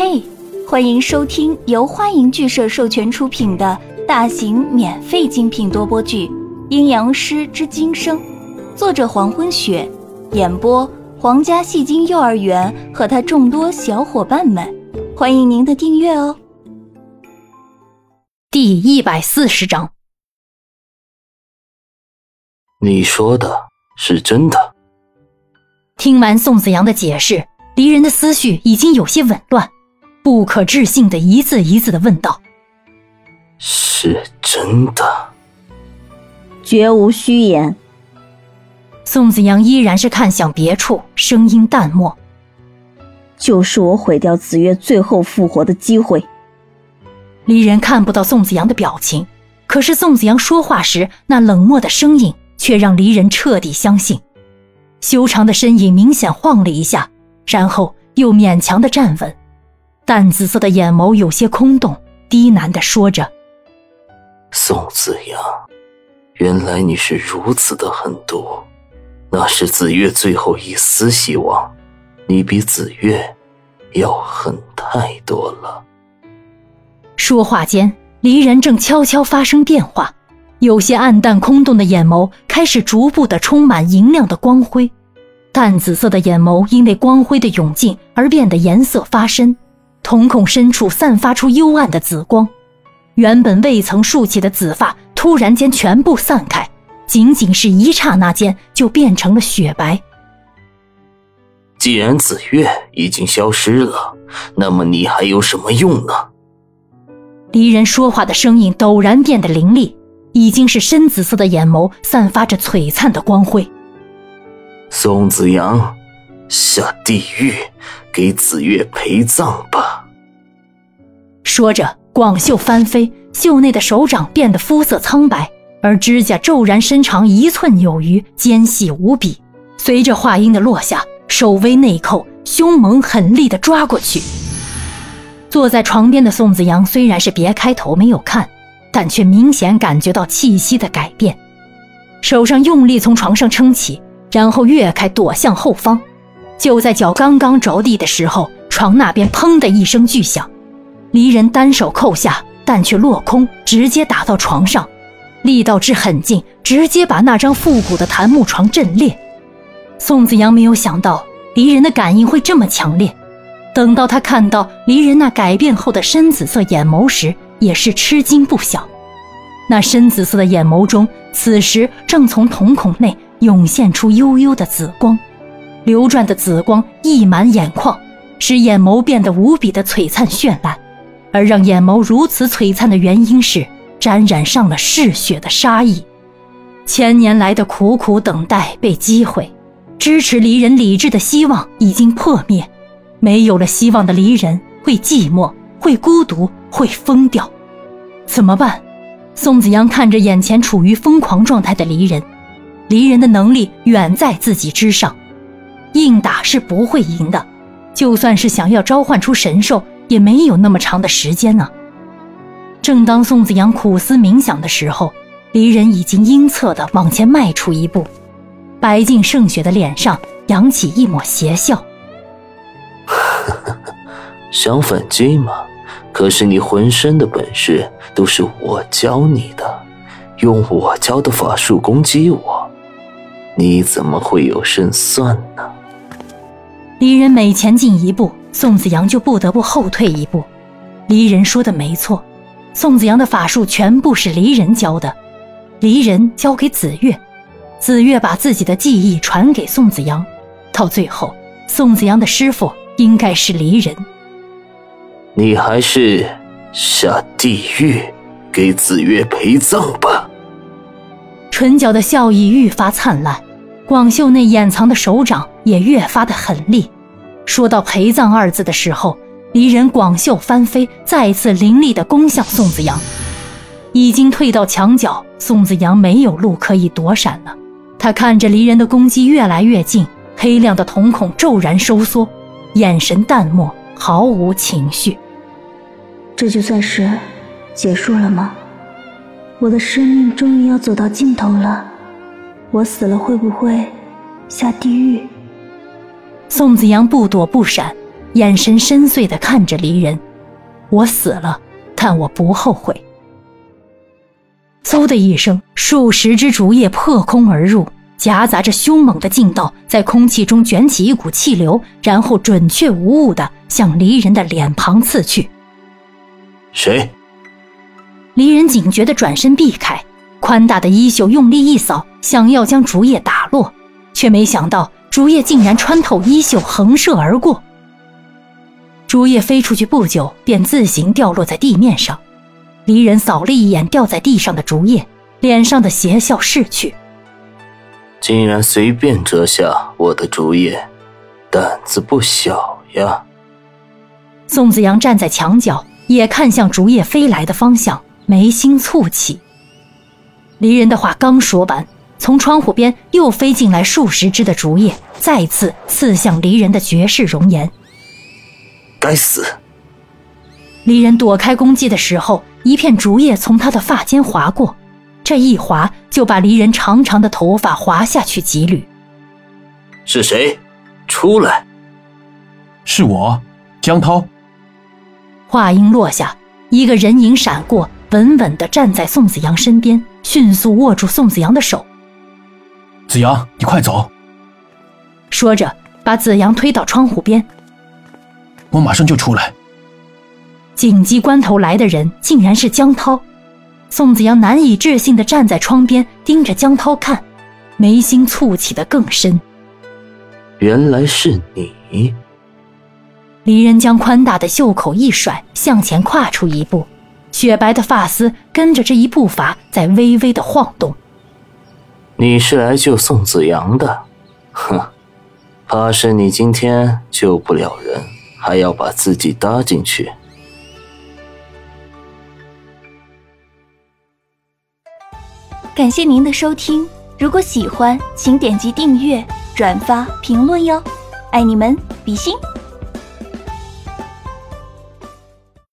嘿，欢迎收听由欢迎剧社授权出品的大型免费精品多播剧《阴阳师之今生》，作者黄昏雪，演播皇家戏精幼儿园和他众多小伙伴们，欢迎您的订阅哦。第一百四十章，你说的是真的？听完宋子阳的解释，离人的思绪已经有些紊乱。不可置信的一字一字的问道：“是真的，绝无虚言。”宋子阳依然是看向别处，声音淡漠：“就是我毁掉子月最后复活的机会。”离人看不到宋子阳的表情，可是宋子阳说话时那冷漠的声音却让离人彻底相信。修长的身影明显晃了一下，然后又勉强的站稳。淡紫色的眼眸有些空洞，低喃的说着：“宋子阳，原来你是如此的狠毒，那是子月最后一丝希望，你比子月要狠太多了。”说话间，离人正悄悄发生变化，有些暗淡空洞的眼眸开始逐步的充满银亮的光辉，淡紫色的眼眸因为光辉的涌进而变得颜色发深。瞳孔深处散发出幽暗的紫光，原本未曾竖起的紫发突然间全部散开，仅仅是一刹那间就变成了雪白。既然紫月已经消失了，那么你还有什么用呢？离人说话的声音陡然变得凌厉，已经是深紫色的眼眸散发着璀璨的光辉。宋子阳，下地狱！给紫月陪葬吧。说着，广袖翻飞，袖内的手掌变得肤色苍白，而指甲骤然伸长一寸有余，尖细无比。随着话音的落下，手微内扣，凶猛狠厉地抓过去。坐在床边的宋子阳虽然是别开头没有看，但却明显感觉到气息的改变，手上用力从床上撑起，然后跃开躲向后方。就在脚刚刚着地的时候，床那边砰的一声巨响，离人单手扣下，但却落空，直接打到床上，力道之狠劲，直接把那张复古的檀木床震裂。宋子阳没有想到离人的感应会这么强烈，等到他看到离人那改变后的深紫色眼眸时，也是吃惊不小。那深紫色的眼眸中，此时正从瞳孔内涌现出幽幽的紫光。流转的紫光溢满眼眶，使眼眸变得无比的璀璨绚烂。而让眼眸如此璀璨的原因是沾染上了嗜血的杀意。千年来的苦苦等待被击毁，支持离人理智的希望已经破灭。没有了希望的离人会寂寞，会孤独，会疯掉。怎么办？宋子阳看着眼前处于疯狂状态的离人，离人的能力远在自己之上。硬打是不会赢的，就算是想要召唤出神兽，也没有那么长的时间呢。正当宋子阳苦思冥想的时候，离人已经阴恻地往前迈出一步，白净胜雪的脸上扬起一抹邪笑：“ 想反击吗？可是你浑身的本事都是我教你的，用我教的法术攻击我，你怎么会有胜算呢？”离人每前进一步，宋子阳就不得不后退一步。离人说的没错，宋子阳的法术全部是离人教的，离人教给子月，子月把自己的记忆传给宋子阳，到最后，宋子阳的师傅应该是离人。你还是下地狱给子月陪葬吧。唇角的笑意愈发灿烂。广袖内掩藏的手掌也越发的狠厉。说到陪葬二字的时候，离人广袖翻飞，再次凌厉的攻向宋子阳。已经退到墙角，宋子阳没有路可以躲闪了。他看着离人的攻击越来越近，黑亮的瞳孔骤然收缩，眼神淡漠，毫无情绪。这就算是结束了吗？我的生命终于要走到尽头了。我死了会不会下地狱？宋子阳不躲不闪，眼神深邃的看着离人。我死了，但我不后悔。嗖的一声，数十只竹叶破空而入，夹杂着凶猛的劲道，在空气中卷起一股气流，然后准确无误的向离人的脸庞刺去。谁？离人警觉的转身避开，宽大的衣袖用力一扫，想要将竹叶打落，却没想到竹叶竟然穿透衣袖横射而过。竹叶飞出去不久，便自行掉落在地面上。离人扫了一眼掉在地上的竹叶，脸上的邪笑逝去。竟然随便折下我的竹叶，胆子不小呀！宋子阳站在墙角，也看向竹叶飞来的方向，眉心蹙起。离人的话刚说完，从窗户边又飞进来数十只的竹叶，再次刺向离人的绝世容颜。该死！离人躲开攻击的时候，一片竹叶从他的发间划过，这一划就把离人长长的头发划下去几缕。是谁？出来！是我，江涛。话音落下，一个人影闪过，稳稳地站在宋子阳身边，迅速握住宋子阳的手。子阳，你快走！说着，把子阳推到窗户边。我马上就出来。紧急关头来的人竟然是江涛，宋子阳难以置信地站在窗边盯着江涛看，眉心蹙起的更深。原来是你！离人将宽大的袖口一甩，向前跨出一步，雪白的发丝跟着这一步伐在微微的晃动。你是来救宋子阳的？哼，怕是你今天救不了人。还要把自己搭进去。感谢您的收听，如果喜欢，请点击订阅、转发、评论哟，爱你们，比心。